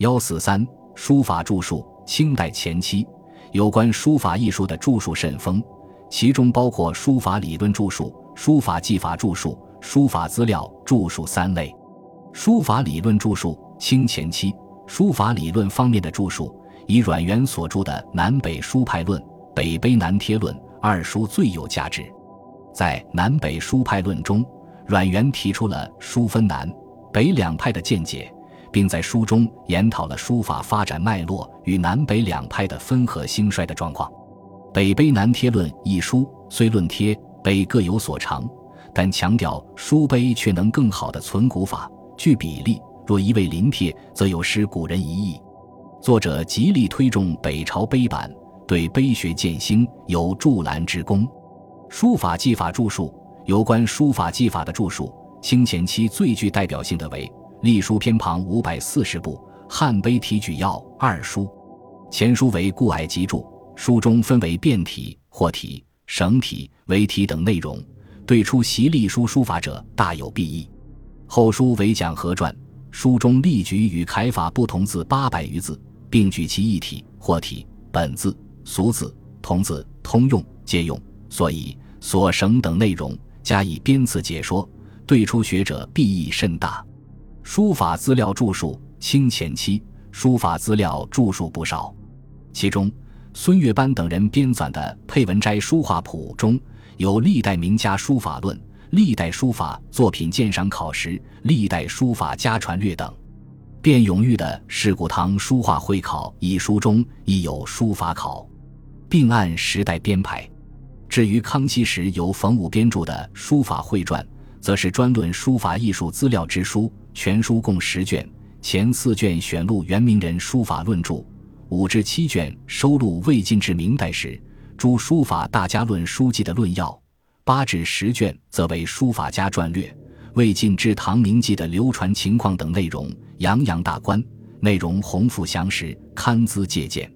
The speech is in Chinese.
幺四三书法著述，清代前期有关书法艺术的著述甚丰，其中包括书法理论著述、书法技法著述、书法资料著述三类。书法理论著述，清前期书法理论方面的著述，以阮元所著的《南北书派论》《北碑南帖论》二书最有价值。在《南北书派论》中，阮元提出了书分南北两派的见解，并在书中研讨了书法发展脉络与南北两派的分合兴衰的状况。《北碑南帖论》一书虽论帖碑各有所长，但强调书碑却能更好的存古法。据比例，若一味临帖，则有失古人一意。作者极力推重北朝碑版，对碑学建兴有助澜之功。书法技法著述，有关书法技法的著述，清前期最具代表性的为《隶书偏旁五百四十部汉碑题举要》二书。前书为顾霭集注，书中分为变体、或体、省体、为体等内容，对初习隶书书法者大有裨益。后书为讲和传，书中例举与楷法不同字八百余字，并举其异体、或体、本字、俗字、同字、通用、借用、所以、所省等内容加以编次解说，对初学者裨益甚大。书法资料著述，清前期书法资料著述不少，其中孙岳班等人编纂的《佩文斋书画谱》中有历代名家书法论。历代书法作品鉴赏考实、历代书法家传略等，卞永玉的《世古堂书画会考》一书中亦有书法考，并按时代编排。至于康熙时由冯武编著的《书法会传》，则是专论书法艺术资料之书，全书共十卷，前四卷选录元明人书法论著，五至七卷收录魏晋至明代时诸书法大家论书记的论要。八至十卷则为书法家传略，魏晋至唐明记的流传情况等内容，洋洋大观，内容宏富详实，堪资借鉴。